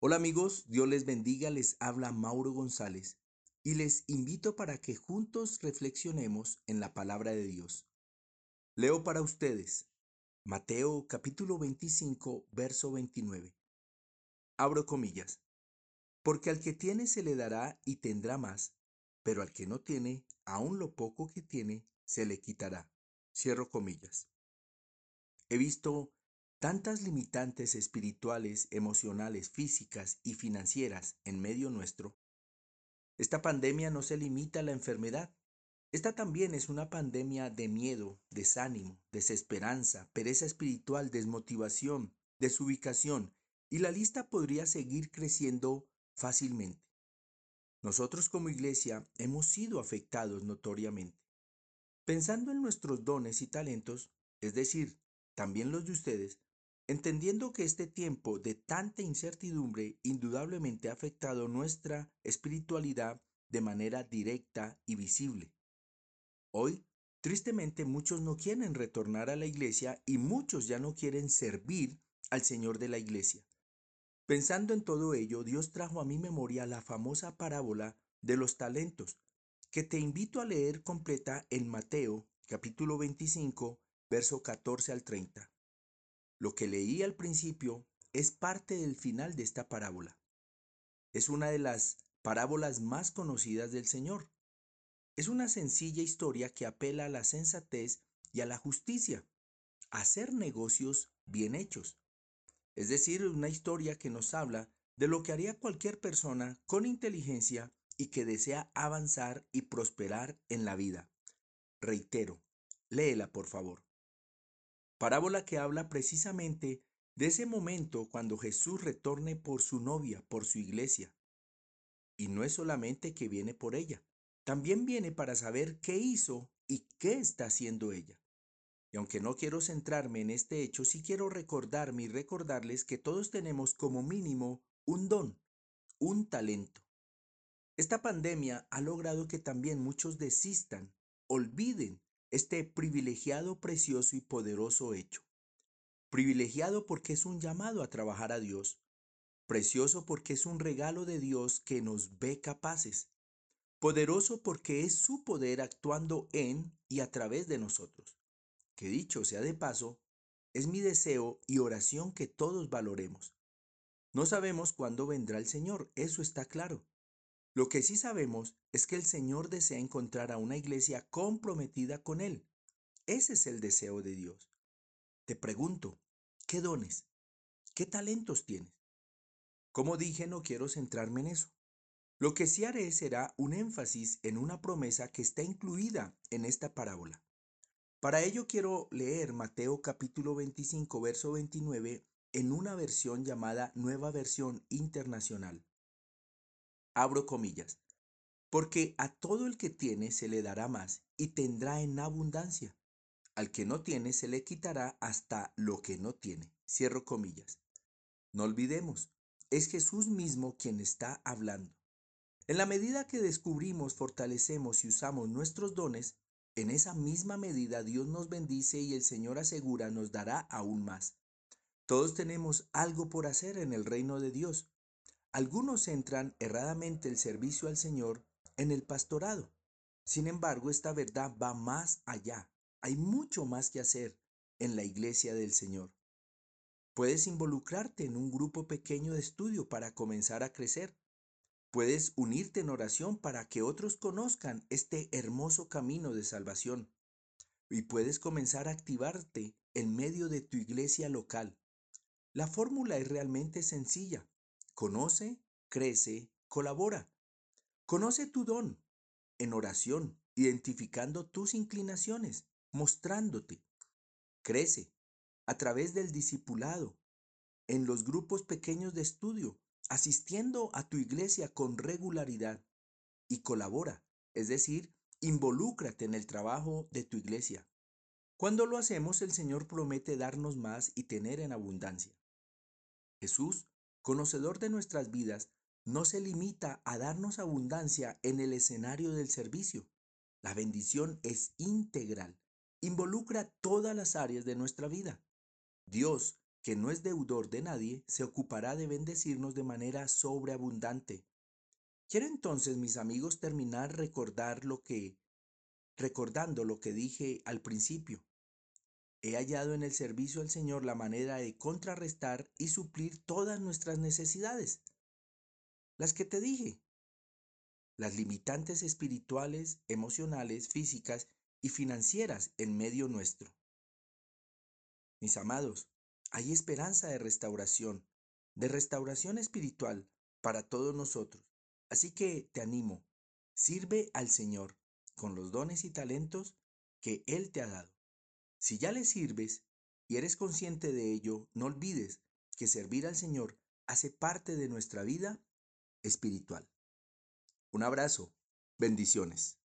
Hola amigos, Dios les bendiga, les habla Mauro González y les invito para que juntos reflexionemos en la palabra de Dios. Leo para ustedes Mateo capítulo 25, verso 29. Abro comillas. Porque al que tiene se le dará y tendrá más, pero al que no tiene, aun lo poco que tiene, se le quitará. Cierro comillas. He visto tantas limitantes espirituales, emocionales, físicas y financieras en medio nuestro. Esta pandemia no se limita a la enfermedad. Esta también es una pandemia de miedo, desánimo, desesperanza, pereza espiritual, desmotivación, desubicación, y la lista podría seguir creciendo fácilmente. Nosotros como iglesia hemos sido afectados notoriamente. Pensando en nuestros dones y talentos, es decir, también los de ustedes, entendiendo que este tiempo de tanta incertidumbre indudablemente ha afectado nuestra espiritualidad de manera directa y visible. Hoy, tristemente, muchos no quieren retornar a la iglesia y muchos ya no quieren servir al Señor de la iglesia. Pensando en todo ello, Dios trajo a mi memoria la famosa parábola de los talentos, que te invito a leer completa en Mateo capítulo 25, verso 14 al 30. Lo que leí al principio es parte del final de esta parábola. Es una de las parábolas más conocidas del Señor. Es una sencilla historia que apela a la sensatez y a la justicia, a hacer negocios bien hechos. Es decir, una historia que nos habla de lo que haría cualquier persona con inteligencia y que desea avanzar y prosperar en la vida. Reitero, léela por favor. Parábola que habla precisamente de ese momento cuando Jesús retorne por su novia, por su iglesia. Y no es solamente que viene por ella, también viene para saber qué hizo y qué está haciendo ella. Y aunque no quiero centrarme en este hecho, sí quiero recordarme y recordarles que todos tenemos como mínimo un don, un talento. Esta pandemia ha logrado que también muchos desistan, olviden este privilegiado, precioso y poderoso hecho. Privilegiado porque es un llamado a trabajar a Dios. Precioso porque es un regalo de Dios que nos ve capaces. Poderoso porque es su poder actuando en y a través de nosotros. Que dicho sea de paso, es mi deseo y oración que todos valoremos. No sabemos cuándo vendrá el Señor, eso está claro. Lo que sí sabemos es que el Señor desea encontrar a una iglesia comprometida con Él. Ese es el deseo de Dios. Te pregunto, ¿qué dones? ¿Qué talentos tienes? Como dije, no quiero centrarme en eso. Lo que sí haré será un énfasis en una promesa que está incluida en esta parábola. Para ello quiero leer Mateo capítulo 25, verso 29 en una versión llamada Nueva Versión Internacional. Abro comillas. Porque a todo el que tiene se le dará más y tendrá en abundancia. Al que no tiene se le quitará hasta lo que no tiene. Cierro comillas. No olvidemos, es Jesús mismo quien está hablando. En la medida que descubrimos, fortalecemos y usamos nuestros dones, en esa misma medida Dios nos bendice y el Señor asegura nos dará aún más. Todos tenemos algo por hacer en el reino de Dios. Algunos centran erradamente el servicio al Señor en el pastorado. Sin embargo, esta verdad va más allá. Hay mucho más que hacer en la iglesia del Señor. Puedes involucrarte en un grupo pequeño de estudio para comenzar a crecer. Puedes unirte en oración para que otros conozcan este hermoso camino de salvación. Y puedes comenzar a activarte en medio de tu iglesia local. La fórmula es realmente sencilla. Conoce, crece, colabora. Conoce tu don en oración, identificando tus inclinaciones, mostrándote. Crece a través del discipulado, en los grupos pequeños de estudio, asistiendo a tu iglesia con regularidad y colabora, es decir, involúcrate en el trabajo de tu iglesia. Cuando lo hacemos, el Señor promete darnos más y tener en abundancia. Jesús conocedor de nuestras vidas, no se limita a darnos abundancia en el escenario del servicio. La bendición es integral, involucra todas las áreas de nuestra vida. Dios que no es deudor de nadie, se ocupará de bendecirnos de manera sobreabundante. Quiero entonces, mis amigos, terminar recordar lo que recordando lo que dije al principio. He hallado en el servicio al Señor la manera de contrarrestar y suplir todas nuestras necesidades. Las que te dije. Las limitantes espirituales, emocionales, físicas y financieras en medio nuestro. Mis amados, hay esperanza de restauración, de restauración espiritual para todos nosotros. Así que te animo, sirve al Señor con los dones y talentos que Él te ha dado. Si ya le sirves y eres consciente de ello, no olvides que servir al Señor hace parte de nuestra vida espiritual. Un abrazo, bendiciones.